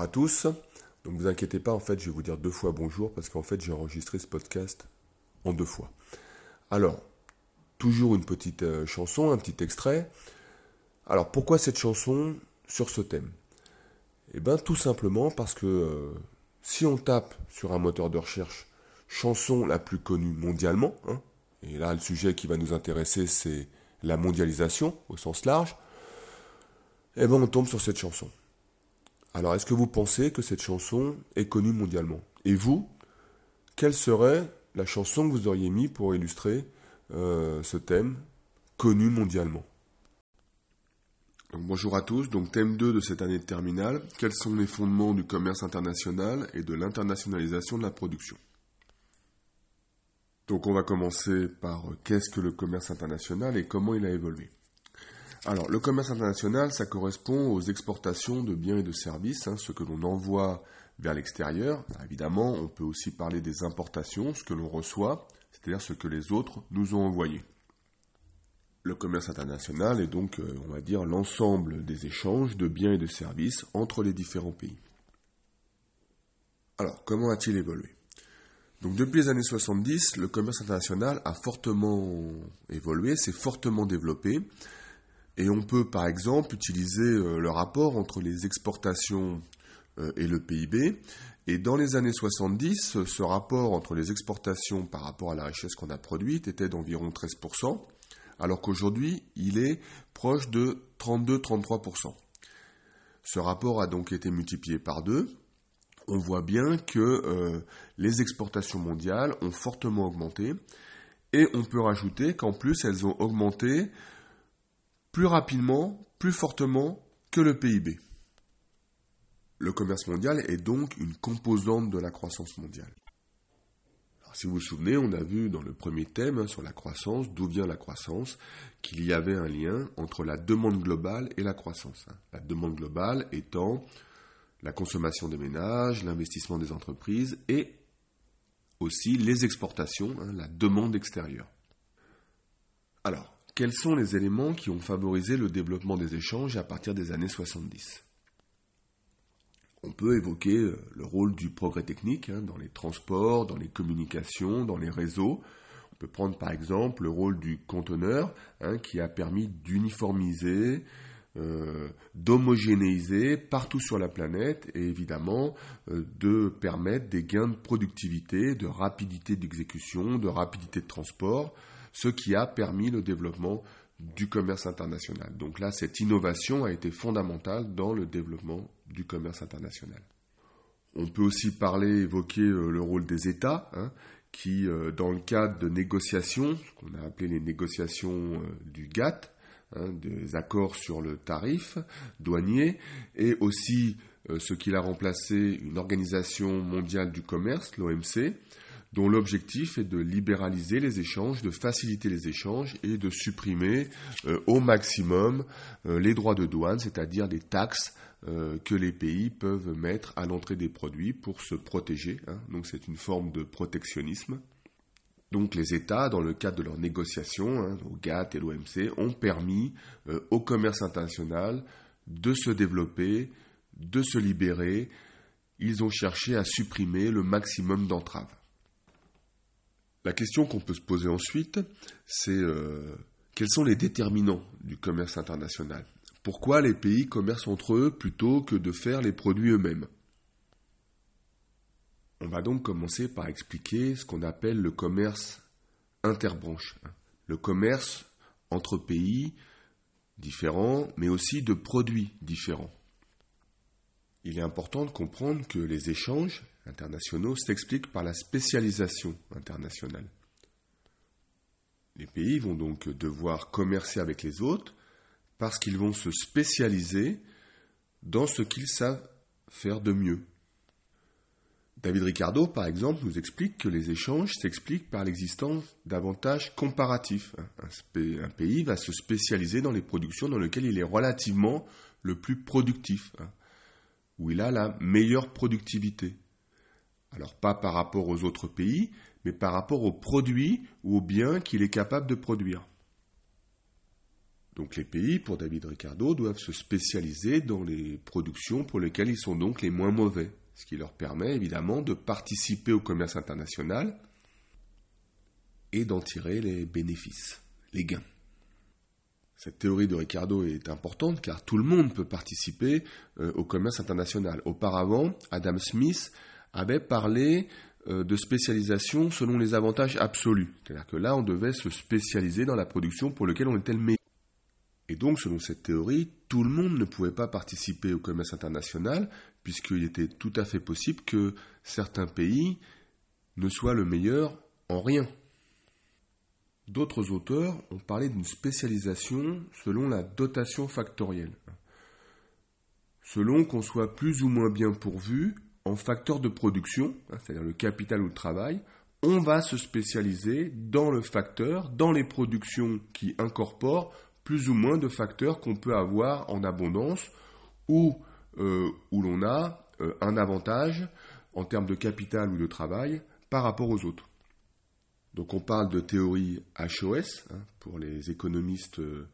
à tous. Donc vous inquiétez pas, en fait, je vais vous dire deux fois bonjour parce qu'en fait, j'ai enregistré ce podcast en deux fois. Alors, toujours une petite euh, chanson, un petit extrait. Alors, pourquoi cette chanson sur ce thème? Eh bien, tout simplement parce que euh, si on tape sur un moteur de recherche chanson la plus connue mondialement, hein, et là, le sujet qui va nous intéresser, c'est la mondialisation au sens large, eh bien, on tombe sur cette chanson. Alors, est-ce que vous pensez que cette chanson est connue mondialement? Et vous, quelle serait la chanson que vous auriez mis pour illustrer euh, ce thème connu mondialement? Bonjour à tous, donc thème 2 de cette année de terminale, quels sont les fondements du commerce international et de l'internationalisation de la production? Donc on va commencer par euh, qu'est-ce que le commerce international et comment il a évolué? Alors, le commerce international, ça correspond aux exportations de biens et de services, hein, ce que l'on envoie vers l'extérieur. Évidemment, on peut aussi parler des importations, ce que l'on reçoit, c'est-à-dire ce que les autres nous ont envoyé. Le commerce international est donc, euh, on va dire, l'ensemble des échanges de biens et de services entre les différents pays. Alors, comment a-t-il évolué? Donc depuis les années 70, le commerce international a fortement évolué, s'est fortement développé. Et on peut par exemple utiliser euh, le rapport entre les exportations euh, et le PIB. Et dans les années 70, ce rapport entre les exportations par rapport à la richesse qu'on a produite était d'environ 13%, alors qu'aujourd'hui, il est proche de 32-33%. Ce rapport a donc été multiplié par deux. On voit bien que euh, les exportations mondiales ont fortement augmenté. Et on peut rajouter qu'en plus, elles ont augmenté plus rapidement, plus fortement que le PIB. Le commerce mondial est donc une composante de la croissance mondiale. si vous vous souvenez, on a vu dans le premier thème hein, sur la croissance, d'où vient la croissance, qu'il y avait un lien entre la demande globale et la croissance. Hein. La demande globale étant la consommation des ménages, l'investissement des entreprises et aussi les exportations, hein, la demande extérieure. Alors, quels sont les éléments qui ont favorisé le développement des échanges à partir des années 70 On peut évoquer euh, le rôle du progrès technique hein, dans les transports, dans les communications, dans les réseaux. On peut prendre par exemple le rôle du conteneur hein, qui a permis d'uniformiser, euh, d'homogénéiser partout sur la planète et évidemment euh, de permettre des gains de productivité, de rapidité d'exécution, de rapidité de transport ce qui a permis le développement du commerce international. Donc là, cette innovation a été fondamentale dans le développement du commerce international. On peut aussi parler, évoquer euh, le rôle des États, hein, qui, euh, dans le cadre de négociations, qu'on a appelé les négociations euh, du GATT, hein, des accords sur le tarif douanier, et aussi ce qu'il a remplacé une organisation mondiale du commerce, l'OMC, dont l'objectif est de libéraliser les échanges, de faciliter les échanges et de supprimer euh, au maximum euh, les droits de douane, c'est-à-dire des taxes euh, que les pays peuvent mettre à l'entrée des produits pour se protéger. Hein. Donc c'est une forme de protectionnisme. Donc les États, dans le cadre de leurs négociations, hein, au GATT et l'OMC, ont permis au commerce international de se développer, de se libérer. Ils ont cherché à supprimer le maximum d'entraves. La question qu'on peut se poser ensuite, c'est euh, quels sont les déterminants du commerce international? Pourquoi les pays commercent entre eux plutôt que de faire les produits eux-mêmes? On va donc commencer par expliquer ce qu'on appelle le commerce interbranche, le commerce entre pays différents, mais aussi de produits différents. Il est important de comprendre que les échanges internationaux s'expliquent par la spécialisation internationale. Les pays vont donc devoir commercer avec les autres parce qu'ils vont se spécialiser dans ce qu'ils savent faire de mieux. David Ricardo, par exemple, nous explique que les échanges s'expliquent par l'existence d'avantages comparatifs. Un, pays va se spécialiser dans les productions dans lesquelles il est relativement le plus productif, hein, où il a la meilleure productivité. Alors pas par rapport aux autres pays, mais par rapport aux produits ou aux biens qu'il est capable de produire. Donc les pays, pour David Ricardo, doivent se spécialiser dans les productions pour lesquelles ils sont donc les moins mauvais, ce qui leur permet évidemment de participer au commerce international et d'en tirer les bénéfices, les gains. Cette théorie de Ricardo est importante car tout le monde peut participer euh, au commerce international. Auparavant, Adam Smith avait parlé euh, de spécialisation selon les avantages absolus. C'est-à-dire que là, on devait se spécialiser dans la production pour laquelle on était le meilleur. Et donc, selon cette théorie, tout le monde ne pouvait pas participer au commerce international, puisqu'il était tout à fait possible que certains pays ne soient le meilleur en rien. D'autres auteurs ont parlé d'une spécialisation selon la dotation factorielle, selon qu'on soit plus ou moins bien pourvu en facteur de production, hein, c'est-à-dire le capital ou le travail, on va se spécialiser dans le facteur, dans les productions qui incorporent plus ou moins de facteurs qu'on peut avoir en abondance ou euh, où l'on a euh, un avantage en termes de capital ou de travail par rapport aux autres. Donc on parle de théorie HOS hein, pour les économistes euh,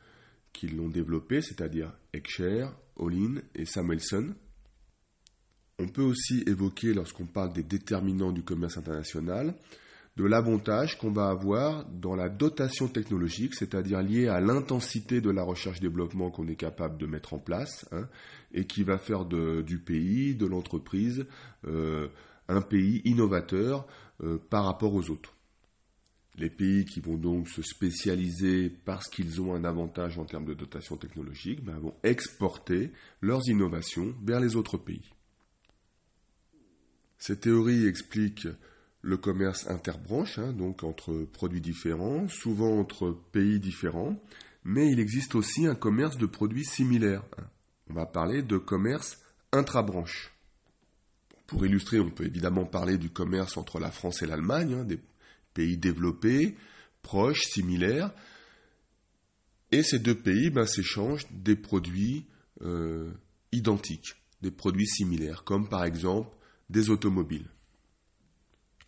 qui l'ont développée, c'est-à-dire Heckscher, Olin et Samuelson. On peut aussi évoquer, lorsqu'on parle des déterminants du commerce international, de l'avantage qu'on va avoir dans la dotation technologique, c'est-à-dire lié à l'intensité de la recherche-développement qu'on est capable de mettre en place, hein, et qui va faire du pays, de l'entreprise, euh, un pays innovateur euh, par rapport aux autres. Les pays qui vont donc se spécialiser parce qu'ils ont un avantage en termes de dotation technologique ben, vont exporter leurs innovations vers les autres pays. Cette théorie explique le commerce interbranche, hein, donc entre produits différents, souvent entre pays différents, mais il existe aussi un commerce de produits similaires. Hein. On va parler de commerce intrabranche. Pour illustrer, on peut évidemment parler du commerce entre la France et l'Allemagne, hein, des pays développés, proches, similaires, et ces deux pays ben, s'échangent des produits euh, identiques, des produits similaires, comme par exemple des automobiles.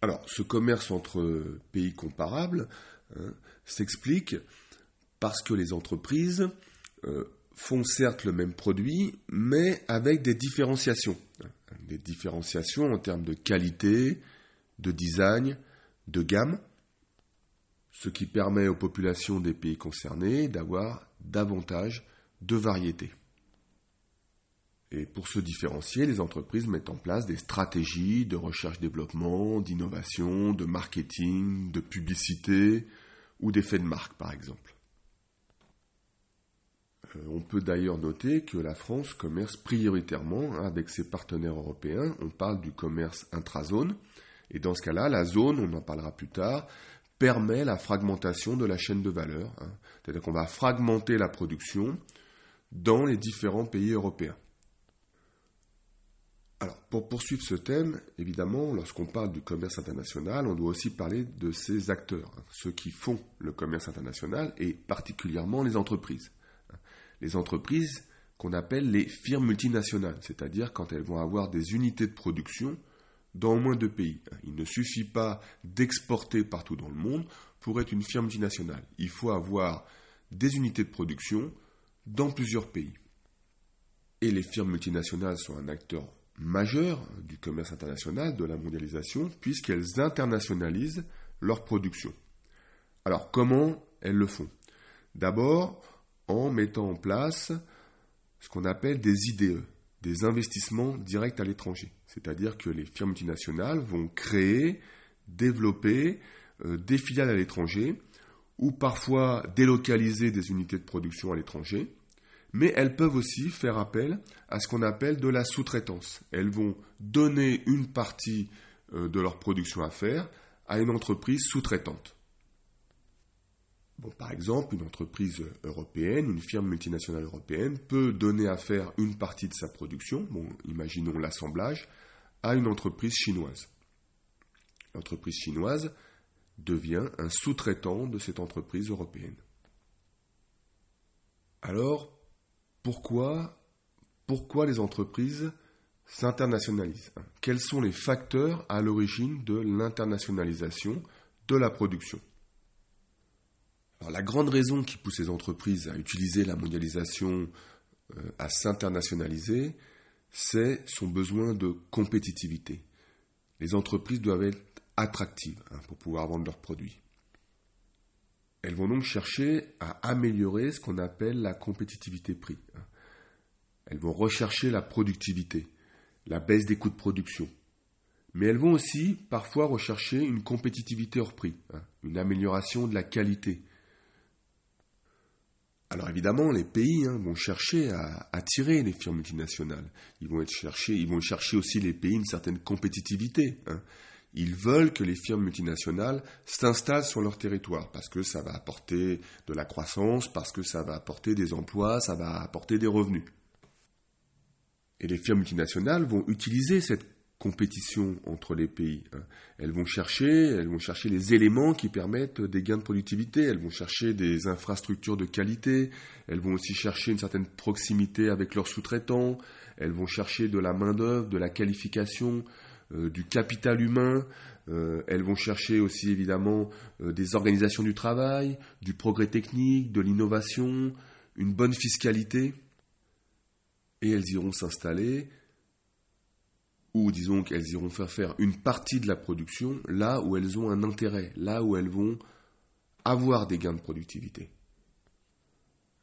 Alors, ce commerce entre pays comparables hein, s'explique parce que les entreprises euh, font certes le même produit, mais avec des différenciations. Des différenciations en termes de qualité, de design, de gamme, ce qui permet aux populations des pays concernés d'avoir davantage de variété. Et pour se différencier, les entreprises mettent en place des stratégies de recherche-développement, d'innovation, de marketing, de publicité ou d'effets de marque, par exemple. Euh, on peut d'ailleurs noter que la France commerce prioritairement avec ses partenaires européens. On parle du commerce intrazone. Et dans ce cas-là, la zone, on en parlera plus tard, permet la fragmentation de la chaîne de valeur. Hein. C'est-à-dire qu'on va fragmenter la production dans les différents pays européens. Alors, pour poursuivre ce thème, évidemment, lorsqu'on parle du commerce international, on doit aussi parler de ses acteurs, hein, ceux qui font le commerce international, et particulièrement les entreprises. Les entreprises qu'on appelle les firmes multinationales, c'est-à-dire quand elles vont avoir des unités de production dans au moins deux pays. Il ne suffit pas d'exporter partout dans le monde pour être une firme multinationale. Il faut avoir des unités de production dans plusieurs pays. Et les firmes multinationales sont un acteur majeur du commerce international, de la mondialisation, puisqu'elles internationalisent leur production. Alors comment elles le font? D'abord en mettant en place ce qu'on appelle des IDE, des investissements directs à l'étranger. C'est-à-dire que les firmes multinationales vont créer, développer euh, des filiales à l'étranger, ou parfois délocaliser des unités de production à l'étranger, mais elles peuvent aussi faire appel à ce qu'on appelle de la sous-traitance. Elles vont donner une partie euh, de leur production à faire à une entreprise sous-traitante. Bon, par exemple, une entreprise européenne, une firme multinationale européenne peut donner à faire une partie de sa production, bon, imaginons l'assemblage, à une entreprise chinoise. L'entreprise chinoise devient un sous-traitant de cette entreprise européenne. Alors, pourquoi, les entreprises s'internationalisent Quels sont les facteurs à l'origine de l'internationalisation de la production? La grande raison qui pousse les entreprises à utiliser la mondialisation, euh, à s'internationaliser, c'est son besoin de compétitivité. Les entreprises doivent être attractives hein, pour pouvoir vendre leurs produits. Elles vont donc chercher à améliorer ce qu'on appelle la compétitivité prix. Hein. Elles vont rechercher la productivité, la baisse des coûts de production. Mais elles vont aussi parfois rechercher une compétitivité hors prix, hein, une amélioration de la qualité. Alors évidemment, les pays hein, vont chercher à attirer les firmes multinationales. Ils vont, ils vont chercher aussi les pays une certaine compétitivité. Ils veulent que les firmes multinationales s'installent sur leur territoire parce que ça va apporter de la croissance, parce que ça va apporter des emplois, ça va apporter des revenus. Et les firmes multinationales vont utiliser cette compétition entre les pays. Hein. Elles vont chercher, elles vont chercher les éléments qui permettent des gains de productivité, elles vont chercher des infrastructures de qualité, elles vont aussi chercher une certaine proximité avec leurs sous-traitants, elles vont chercher de la main-d'œuvre, de la qualification, euh, du capital humain, euh, elles vont chercher aussi évidemment euh, des organisations du travail, du progrès technique, de l'innovation, une bonne fiscalité et elles iront s'installer, ou disons qu'elles iront faire faire une partie de la production là où elles ont un intérêt, là où elles vont avoir des gains de productivité.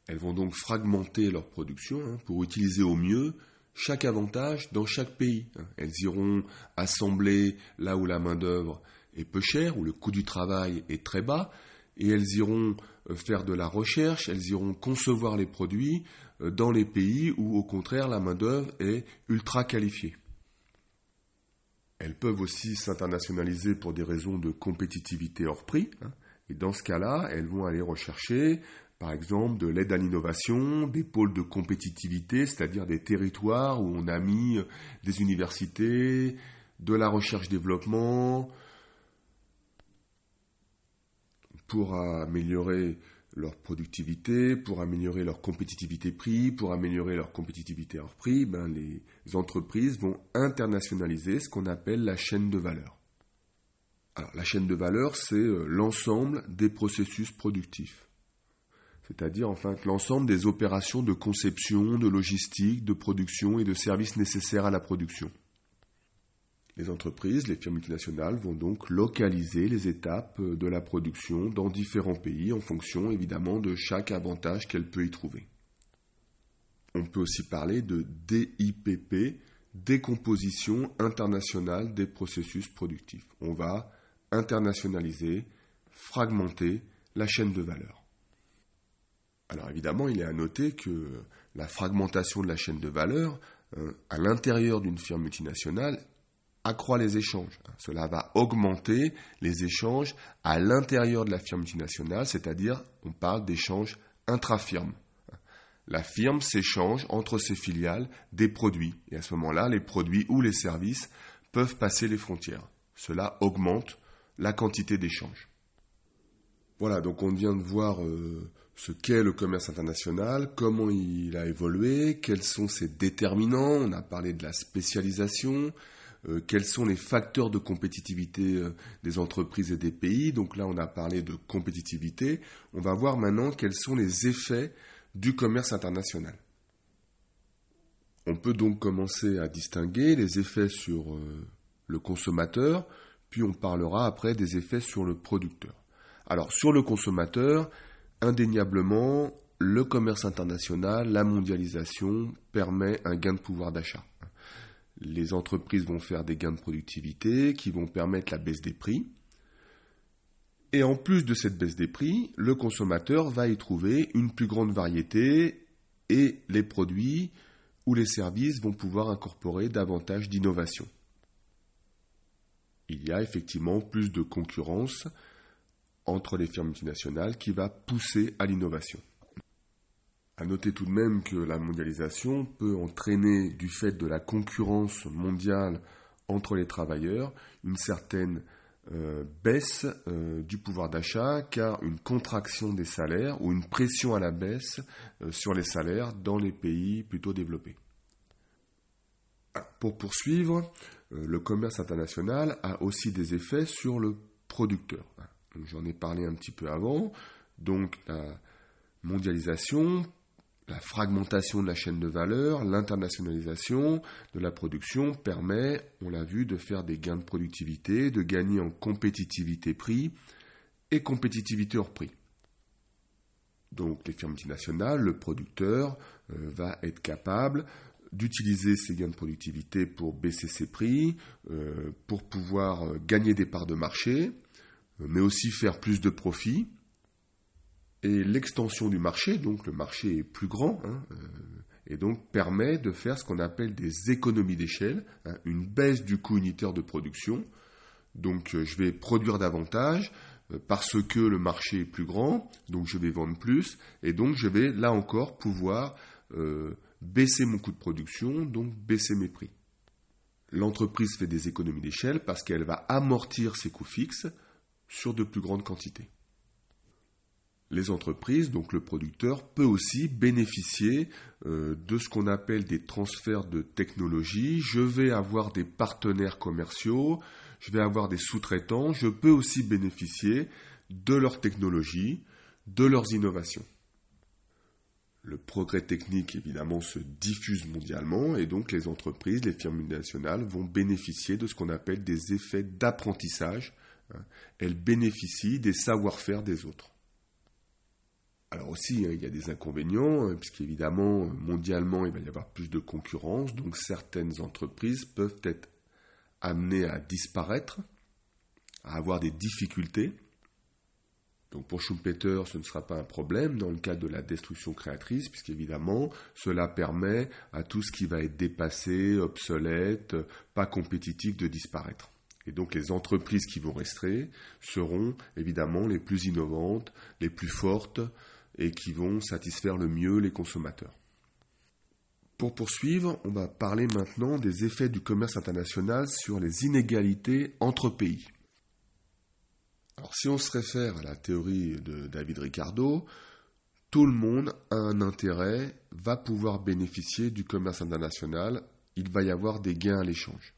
Elles vont donc fragmenter leur production hein, pour utiliser au mieux chaque avantage dans chaque pays. Hein. Elles iront assembler là où la main-d'œuvre est peu chère, où le coût du travail est très bas, et elles iront euh, faire de la recherche, elles iront concevoir les produits euh, dans les pays où, au contraire, la main-d'œuvre est ultra qualifiée. Elles peuvent aussi s'internationaliser pour des raisons de compétitivité hors prix. Hein. et dans ce cas-là, elles vont aller rechercher, par exemple, de l'aide à l'innovation, des pôles de compétitivité, c'est-à-dire des territoires où on a mis des universités, de la recherche-développement, pour améliorer leur productivité, pour améliorer leur compétitivité prix, pour améliorer leur compétitivité hors prix, ben les entreprises vont internationaliser ce qu'on appelle la chaîne de valeur. Alors la chaîne de valeur, c'est euh, l'ensemble des processus productifs. C'est-à-dire enfin l'ensemble des opérations de conception, de logistique, de production et de services nécessaires à la production. Les entreprises, les firmes multinationales vont donc localiser les étapes de la production dans différents pays en fonction évidemment de chaque avantage qu'elle peut y trouver. On peut aussi parler de DIPP, décomposition internationale des processus productifs. On va internationaliser, fragmenter la chaîne de valeur. Alors évidemment, il est à noter que la fragmentation de la chaîne de valeur euh, à l'intérieur d'une firme multinationale accroît les échanges. Cela va augmenter les échanges à l'intérieur de la firme multinationale, c'est-à-dire on parle d'échanges intra-firmes. La firme s'échange entre ses filiales des produits, et à ce moment-là, les produits ou les services peuvent passer les frontières. Cela augmente la quantité d'échanges. Voilà, donc on vient de voir euh, ce qu'est le commerce international, comment il a évolué, quels sont ses déterminants, on a parlé de la spécialisation, euh, quels sont les facteurs de compétitivité euh, des entreprises et des pays. Donc là, on a parlé de compétitivité. On va voir maintenant quels sont les effets du commerce international. On peut donc commencer à distinguer les effets sur euh, le consommateur, puis on parlera après des effets sur le producteur. Alors sur le consommateur, indéniablement, le commerce international, la mondialisation permet un gain de pouvoir d'achat les entreprises vont faire des gains de productivité qui vont permettre la baisse des prix. Et en plus de cette baisse des prix, le consommateur va y trouver une plus grande variété et les produits ou les services vont pouvoir incorporer davantage d'innovation. Il y a effectivement plus de concurrence entre les firmes multinationales qui va pousser à l'innovation. À noter tout de même que la mondialisation peut entraîner, du fait de la concurrence mondiale entre les travailleurs, une certaine euh, baisse euh, du pouvoir d'achat, car une contraction des salaires ou une pression à la baisse euh, sur les salaires dans les pays plutôt développés. Pour poursuivre, le commerce international a aussi des effets sur le producteur. J'en ai parlé un petit peu avant. Donc la mondialisation, la fragmentation de la chaîne de valeur, l'internationalisation de la production permet, on l'a vu, de faire des gains de productivité, de gagner en compétitivité prix et compétitivité hors prix. Donc les firmes multinationales, le producteur euh, va être capable d'utiliser ces gains de productivité pour baisser ses prix, euh, pour pouvoir euh, gagner des parts de marché, mais aussi faire plus de profits. Et l'extension du marché, donc le marché est plus grand, hein, et donc permet de faire ce qu'on appelle des économies d'échelle, hein, une baisse du coût unitaire de production. Donc je vais produire davantage, euh, parce que le marché est plus grand, donc je vais vendre plus, et donc je vais là encore pouvoir euh, baisser mon coût de production, donc baisser mes prix. L'entreprise fait des économies d'échelle parce qu'elle va amortir ses coûts fixes sur de plus grandes quantités. Les entreprises, donc le producteur, peut aussi bénéficier euh, de ce qu'on appelle des transferts de technologie. Je vais avoir des partenaires commerciaux, je vais avoir des sous-traitants, je peux aussi bénéficier de leur technologie, de leurs innovations. Le progrès technique, évidemment, se diffuse mondialement et donc les entreprises, les firmes multinationales vont bénéficier de ce qu'on appelle des effets d'apprentissage. Hein. Elles bénéficient des savoir-faire des autres. Alors aussi, hein, il y a des inconvénients, hein, puisqu'évidemment, mondialement, il va y avoir plus de concurrence, donc certaines entreprises peuvent être amené à disparaître, à avoir des difficultés. Donc pour Schumpeter, ce ne sera pas un problème dans le cadre de la destruction créatrice, puisqu'évidemment, cela permet à tout ce qui va être dépassé, obsolète, pas compétitif de disparaître. Et donc les entreprises qui vont rester seront évidemment les plus innovantes, les plus fortes et qui vont satisfaire le mieux les consommateurs. Pour poursuivre, on va parler maintenant des effets du commerce international sur les inégalités entre pays. Alors si on se réfère à la théorie de David Ricardo, tout le monde a un intérêt, va pouvoir bénéficier du commerce international, il va y avoir des gains à l'échange.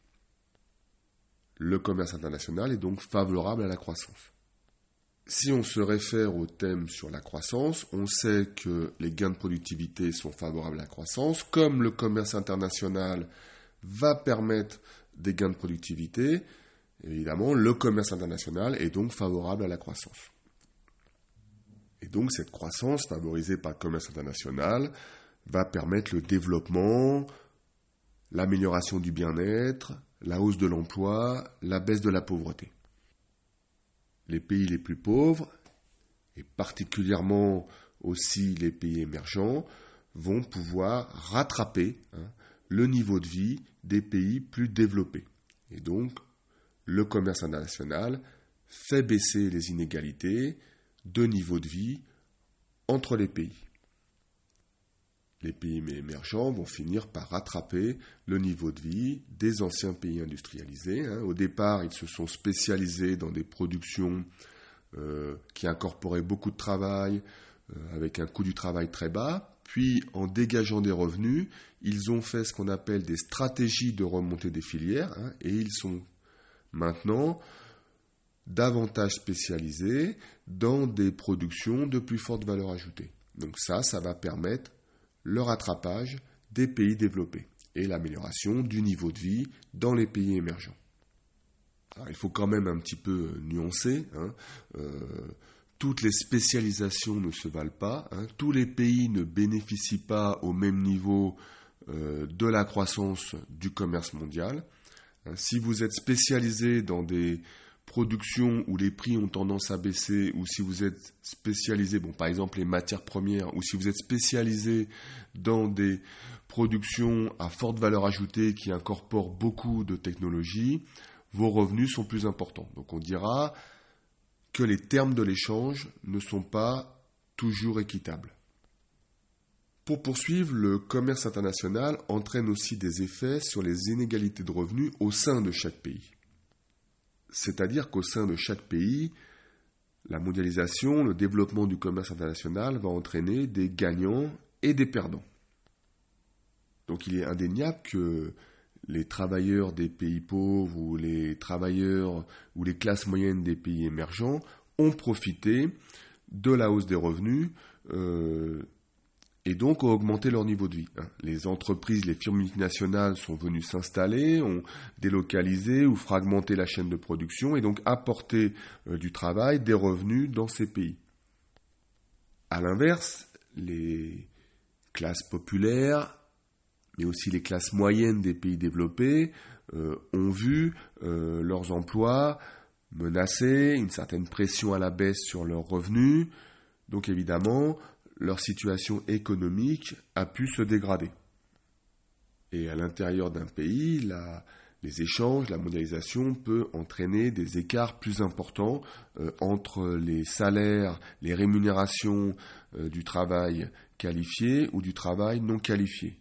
Le commerce international est donc favorable à la croissance. Si on se réfère au thème sur la croissance, on sait que les gains de productivité sont favorables à la croissance. Comme le commerce international va permettre des gains de productivité, évidemment, le commerce international est donc favorable à la croissance. Et donc cette croissance favorisée par le commerce international va permettre le développement, l'amélioration du bien-être, la hausse de l'emploi, la baisse de la pauvreté les pays les plus pauvres, et particulièrement aussi les pays émergents, vont pouvoir rattraper hein, le niveau de vie des pays plus développés. Et donc, le commerce international fait baisser les inégalités de niveau de vie entre les pays. Les pays émergents vont finir par rattraper le niveau de vie des anciens pays industrialisés. Hein. Au départ, ils se sont spécialisés dans des productions euh, qui incorporaient beaucoup de travail, euh, avec un coût du travail très bas. Puis, en dégageant des revenus, ils ont fait ce qu'on appelle des stratégies de remontée des filières, hein, et ils sont maintenant davantage spécialisés dans des productions de plus forte valeur ajoutée. Donc ça, ça va permettre le rattrapage des pays développés et l'amélioration du niveau de vie dans les pays émergents. il faut quand même un petit peu nuancer. Hein. Euh, toutes les spécialisations ne se valent pas. Hein. Tous les pays ne bénéficient pas au même niveau euh, de la croissance du commerce mondial. Hein. Si vous êtes spécialisé dans des production où les prix ont tendance à baisser, ou si vous êtes spécialisé, bon, par exemple les matières premières, ou si vous êtes spécialisé dans des productions à forte valeur ajoutée qui incorporent beaucoup de technologies, vos revenus sont plus importants. Donc on dira que les termes de l'échange ne sont pas toujours équitables. Pour poursuivre, le commerce international entraîne aussi des effets sur les inégalités de revenus au sein de chaque pays. C'est-à-dire qu'au sein de chaque pays, la mondialisation, le développement du commerce international va entraîner des gagnants et des perdants. Donc il est indéniable que les travailleurs des pays pauvres ou les travailleurs ou les classes moyennes des pays émergents ont profité de la hausse des revenus euh, et donc ont augmenté leur niveau de vie. Hein. Les entreprises, les firmes multinationales sont venues s'installer, ont délocalisé ou fragmenté la chaîne de production et donc apporté euh, du travail, des revenus dans ces pays. A l'inverse, les classes populaires, mais aussi les classes moyennes des pays développés, euh, ont vu leurs emplois menacés, une certaine pression à la baisse sur leurs revenus. Donc évidemment, leur situation économique a pu se dégrader. Et à l'intérieur d'un pays, les échanges, la mondialisation peut entraîner des écarts plus importants euh, entre les salaires, les rémunérations euh, du travail qualifié ou du travail non qualifié.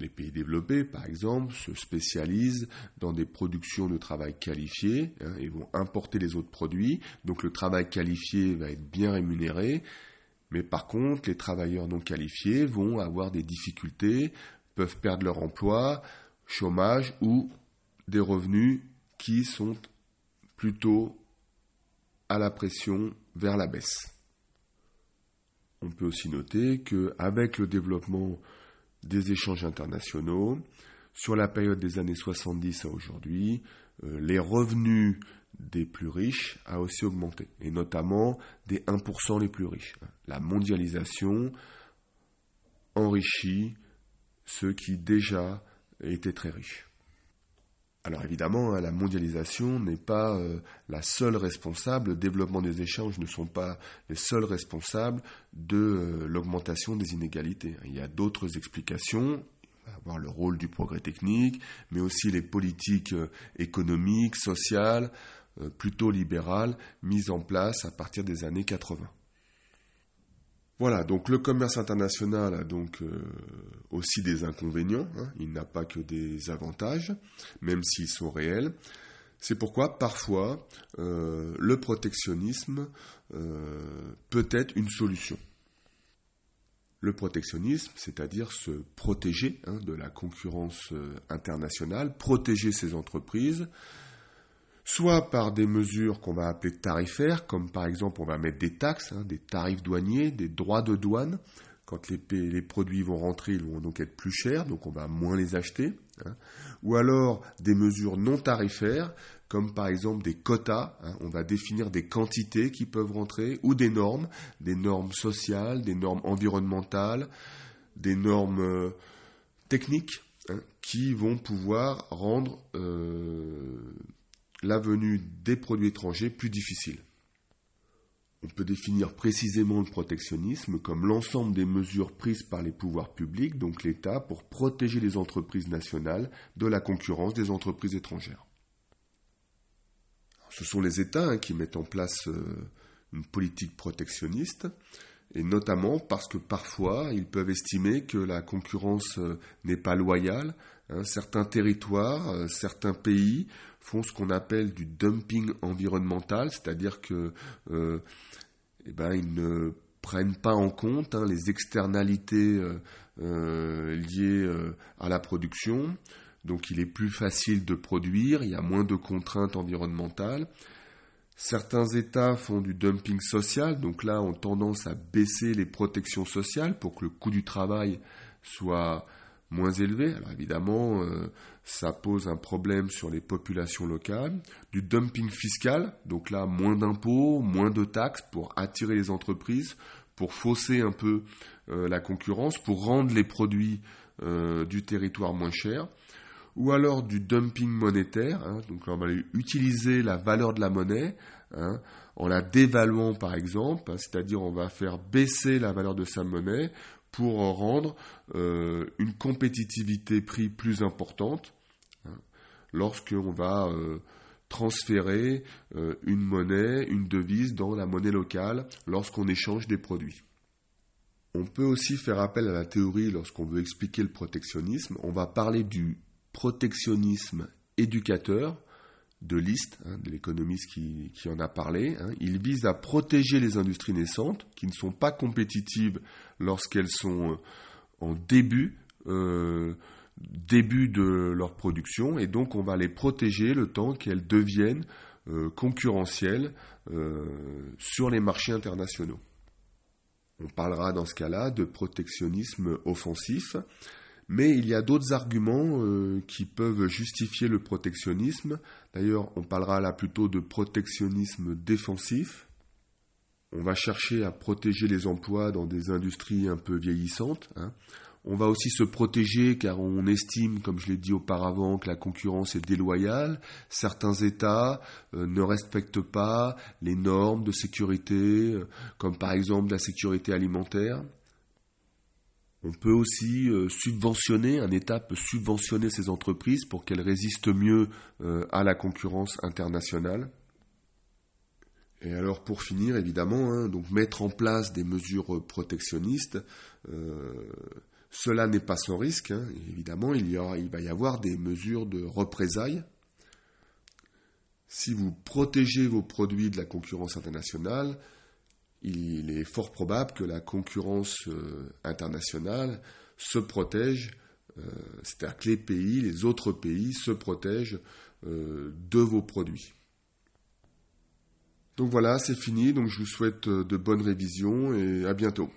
Les pays développés, par exemple, se spécialisent dans des productions de travail qualifié hein, et vont importer les autres produits. Donc le travail qualifié va être bien rémunéré. Mais par contre, les travailleurs non qualifiés vont avoir des difficultés, peuvent perdre leur emploi, chômage ou des revenus qui sont plutôt à la pression vers la baisse. On peut aussi noter qu'avec le développement des échanges internationaux. Sur la période des années 70 à aujourd'hui, euh, les revenus des plus riches a aussi augmenté, et notamment des 1% les plus riches. La mondialisation enrichit ceux qui déjà étaient très riches. Alors évidemment, hein, la mondialisation n'est pas euh, la seule responsable, le développement des échanges ne sont pas les seuls responsables de euh, l'augmentation des inégalités. Il y a d'autres explications, on va voir le rôle du progrès technique, mais aussi les politiques euh, économiques, sociales, plutôt libérales, mises en place à partir des années 80. Voilà, donc le commerce international a donc euh, aussi des inconvénients, hein. il n'a pas que des avantages, même s'ils sont réels. C'est pourquoi parfois euh, le protectionnisme euh, peut être une solution. Le protectionnisme, c'est-à-dire se protéger hein, de la concurrence internationale, protéger ses entreprises, soit par des mesures qu'on va appeler tarifaires, comme par exemple on va mettre des taxes, hein, des tarifs douaniers, des droits de douane. Quand les, produits vont rentrer, ils vont donc être plus chers, donc on va moins les acheter. Hein. Ou alors des mesures non tarifaires, comme par exemple des quotas. Hein. on va définir des quantités qui peuvent rentrer, ou des normes, des normes sociales, des normes environnementales, des normes euh, techniques, qui vont pouvoir rendre euh, la venue des produits étrangers plus difficile. On peut définir précisément le protectionnisme comme l'ensemble des mesures prises par les pouvoirs publics, donc l'État, pour protéger les entreprises nationales de la concurrence des entreprises étrangères. Ce sont les États hein, qui mettent en place euh, une politique protectionniste, et notamment parce que parfois ils peuvent estimer que la concurrence euh, n'est pas loyale. Hein. certains territoires, euh, certains pays font ce qu'on appelle du dumping environnemental, c'est-à-dire que euh, eh ben, ils ne prennent pas en compte hein, les externalités euh, liées à la production. Donc il est plus facile de produire, il y a moins de contraintes environnementales. Certains États font du dumping social, donc là ont tendance à baisser les protections sociales pour que le coût du travail soit moins élevé. Alors évidemment, euh, ça pose un problème sur les populations locales. Du dumping fiscal, donc là, moins d'impôts, moins de taxes pour attirer les entreprises, pour fausser un peu euh, la concurrence, pour rendre les produits euh, du territoire moins chers. Ou alors du dumping monétaire, hein. donc on va utiliser la valeur de la monnaie hein, en la dévaluant par exemple, hein, c'est-à-dire on va faire baisser la valeur de sa monnaie pour rendre euh, une compétitivité prix plus importante hein, lorsqu'on va euh, transférer euh, une monnaie, une devise dans la monnaie locale lorsqu'on échange des produits. On peut aussi faire appel à la théorie lorsqu'on veut expliquer le protectionnisme. On va parler du protectionnisme éducateur de List, hein, de l'économiste qui, en a parlé. Hein. Il vise à protéger les industries naissantes qui ne sont pas compétitives lorsqu'elles sont euh, en début, euh, début de leur production et donc on va les protéger le temps qu'elles deviennent concurrentielle sur les marchés internationaux. On parlera dans ce cas-là de protectionnisme offensif, mais il y a d'autres arguments qui peuvent justifier le protectionnisme. D'ailleurs, on parlera là plutôt de protectionnisme défensif. On va chercher à protéger les emplois dans des industries un peu vieillissantes. Hein. On va aussi se protéger car on estime, comme je l'ai dit auparavant, que la concurrence est déloyale. Certains États euh, ne respectent pas les normes de sécurité, euh, comme par exemple la sécurité alimentaire. On peut aussi euh, subventionner, un État peut subventionner ces entreprises pour qu'elles résistent mieux à la concurrence internationale. Et alors pour finir, évidemment, hein, mettre en place des mesures protectionnistes, euh, cela n'est pas sans risque. Hein. Évidemment, il, y il va y avoir des mesures de représailles. Si vous protégez vos produits de la concurrence internationale, il est fort probable que la concurrence euh, internationale se protège, euh, c'est-à-dire que les pays, les autres pays se protègent de vos produits. Donc voilà, c'est fini. Donc je vous souhaite euh, de bonnes révisions et à bientôt.